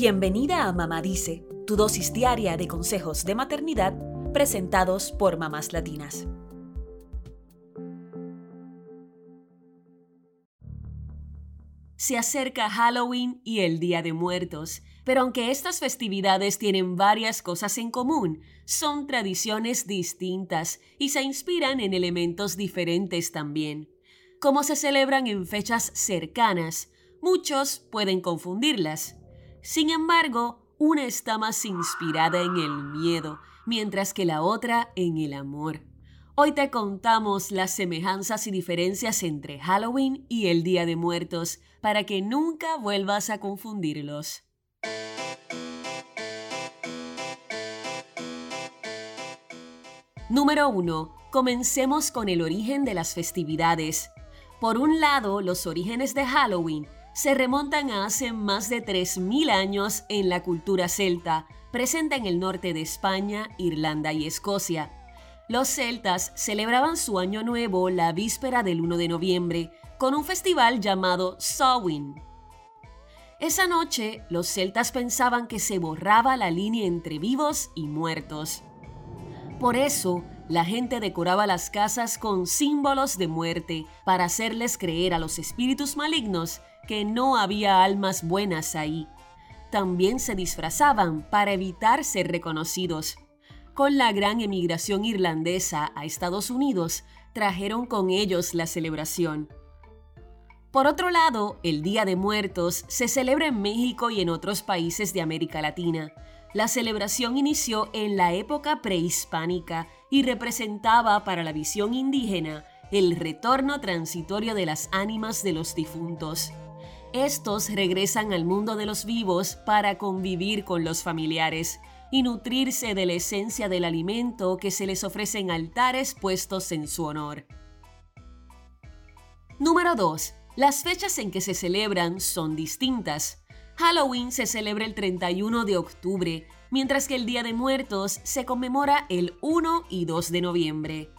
Bienvenida a Mamá Dice, tu dosis diaria de consejos de maternidad presentados por mamás latinas. Se acerca Halloween y el Día de Muertos, pero aunque estas festividades tienen varias cosas en común, son tradiciones distintas y se inspiran en elementos diferentes también. Como se celebran en fechas cercanas, muchos pueden confundirlas. Sin embargo, una está más inspirada en el miedo, mientras que la otra en el amor. Hoy te contamos las semejanzas y diferencias entre Halloween y el Día de Muertos para que nunca vuelvas a confundirlos. Número 1. Comencemos con el origen de las festividades. Por un lado, los orígenes de Halloween se remontan a hace más de 3.000 años en la cultura celta, presente en el norte de España, Irlanda y Escocia. Los celtas celebraban su año nuevo la víspera del 1 de noviembre con un festival llamado Samhain. Esa noche, los celtas pensaban que se borraba la línea entre vivos y muertos. Por eso, la gente decoraba las casas con símbolos de muerte para hacerles creer a los espíritus malignos que no había almas buenas ahí. También se disfrazaban para evitar ser reconocidos. Con la gran emigración irlandesa a Estados Unidos, trajeron con ellos la celebración. Por otro lado, el Día de Muertos se celebra en México y en otros países de América Latina. La celebración inició en la época prehispánica y representaba para la visión indígena el retorno transitorio de las ánimas de los difuntos. Estos regresan al mundo de los vivos para convivir con los familiares y nutrirse de la esencia del alimento que se les ofrece en altares puestos en su honor. Número 2. Las fechas en que se celebran son distintas. Halloween se celebra el 31 de octubre, mientras que el Día de Muertos se conmemora el 1 y 2 de noviembre.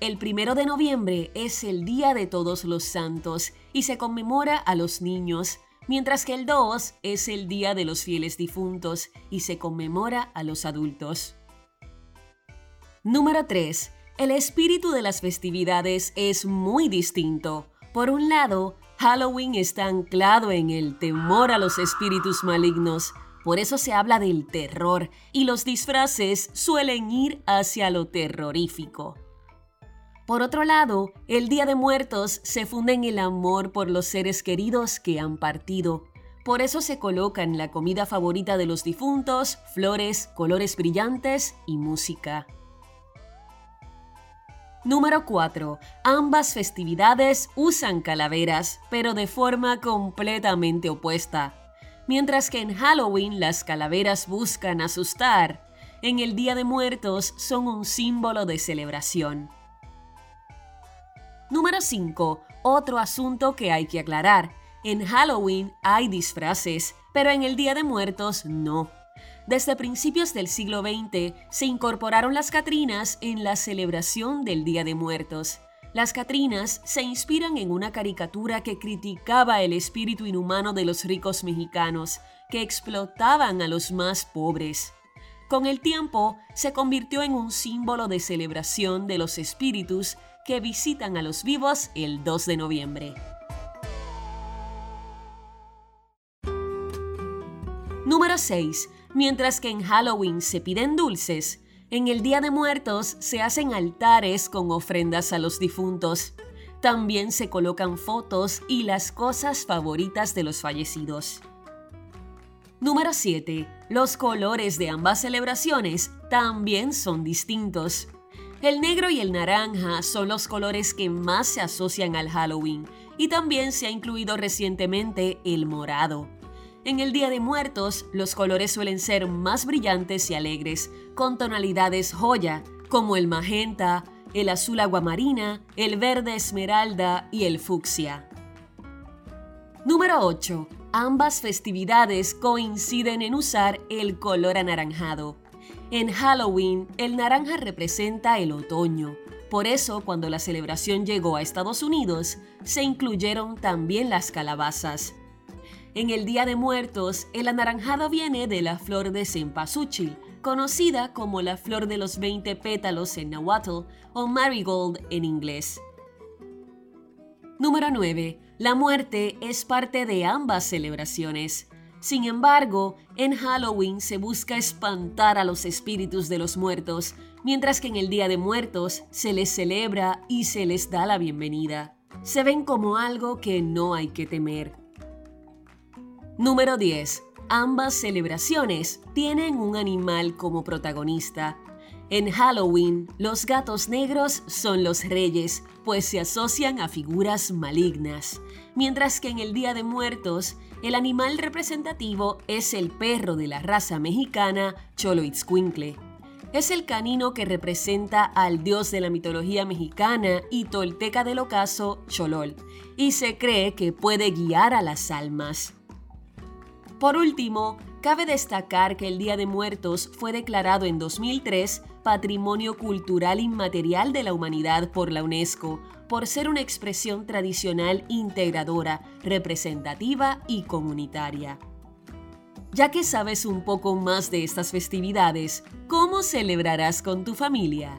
El primero de noviembre es el Día de Todos los Santos y se conmemora a los niños, mientras que el 2 es el Día de los Fieles Difuntos y se conmemora a los adultos. Número 3. El espíritu de las festividades es muy distinto. Por un lado, Halloween está anclado en el temor a los espíritus malignos, por eso se habla del terror y los disfraces suelen ir hacia lo terrorífico. Por otro lado, el Día de Muertos se funda en el amor por los seres queridos que han partido. Por eso se colocan la comida favorita de los difuntos, flores, colores brillantes y música. Número 4. Ambas festividades usan calaveras, pero de forma completamente opuesta. Mientras que en Halloween las calaveras buscan asustar, en el Día de Muertos son un símbolo de celebración. Número 5. Otro asunto que hay que aclarar. En Halloween hay disfraces, pero en el Día de Muertos no. Desde principios del siglo XX se incorporaron las Catrinas en la celebración del Día de Muertos. Las Catrinas se inspiran en una caricatura que criticaba el espíritu inhumano de los ricos mexicanos, que explotaban a los más pobres. Con el tiempo, se convirtió en un símbolo de celebración de los espíritus que visitan a los vivos el 2 de noviembre. Número 6. Mientras que en Halloween se piden dulces, en el Día de Muertos se hacen altares con ofrendas a los difuntos. También se colocan fotos y las cosas favoritas de los fallecidos. Número 7. Los colores de ambas celebraciones también son distintos. El negro y el naranja son los colores que más se asocian al Halloween y también se ha incluido recientemente el morado. En el Día de Muertos, los colores suelen ser más brillantes y alegres, con tonalidades joya, como el magenta, el azul aguamarina, el verde esmeralda y el fucsia. Número 8. Ambas festividades coinciden en usar el color anaranjado. En Halloween, el naranja representa el otoño. Por eso, cuando la celebración llegó a Estados Unidos, se incluyeron también las calabazas. En el Día de Muertos, el anaranjado viene de la flor de cempasúchil, conocida como la flor de los 20 pétalos en nahuatl o marigold en inglés. Número 9. La muerte es parte de ambas celebraciones. Sin embargo, en Halloween se busca espantar a los espíritus de los muertos, mientras que en el Día de Muertos se les celebra y se les da la bienvenida. Se ven como algo que no hay que temer. Número 10. Ambas celebraciones tienen un animal como protagonista. En Halloween, los gatos negros son los reyes, pues se asocian a figuras malignas, mientras que en el Día de Muertos, el animal representativo es el perro de la raza mexicana Choloitzcuincle. Es el canino que representa al dios de la mitología mexicana y tolteca del ocaso, Cholol, y se cree que puede guiar a las almas. Por último, cabe destacar que el Día de Muertos fue declarado en 2003 Patrimonio Cultural Inmaterial de la Humanidad por la UNESCO, por ser una expresión tradicional integradora, representativa y comunitaria. Ya que sabes un poco más de estas festividades, ¿cómo celebrarás con tu familia?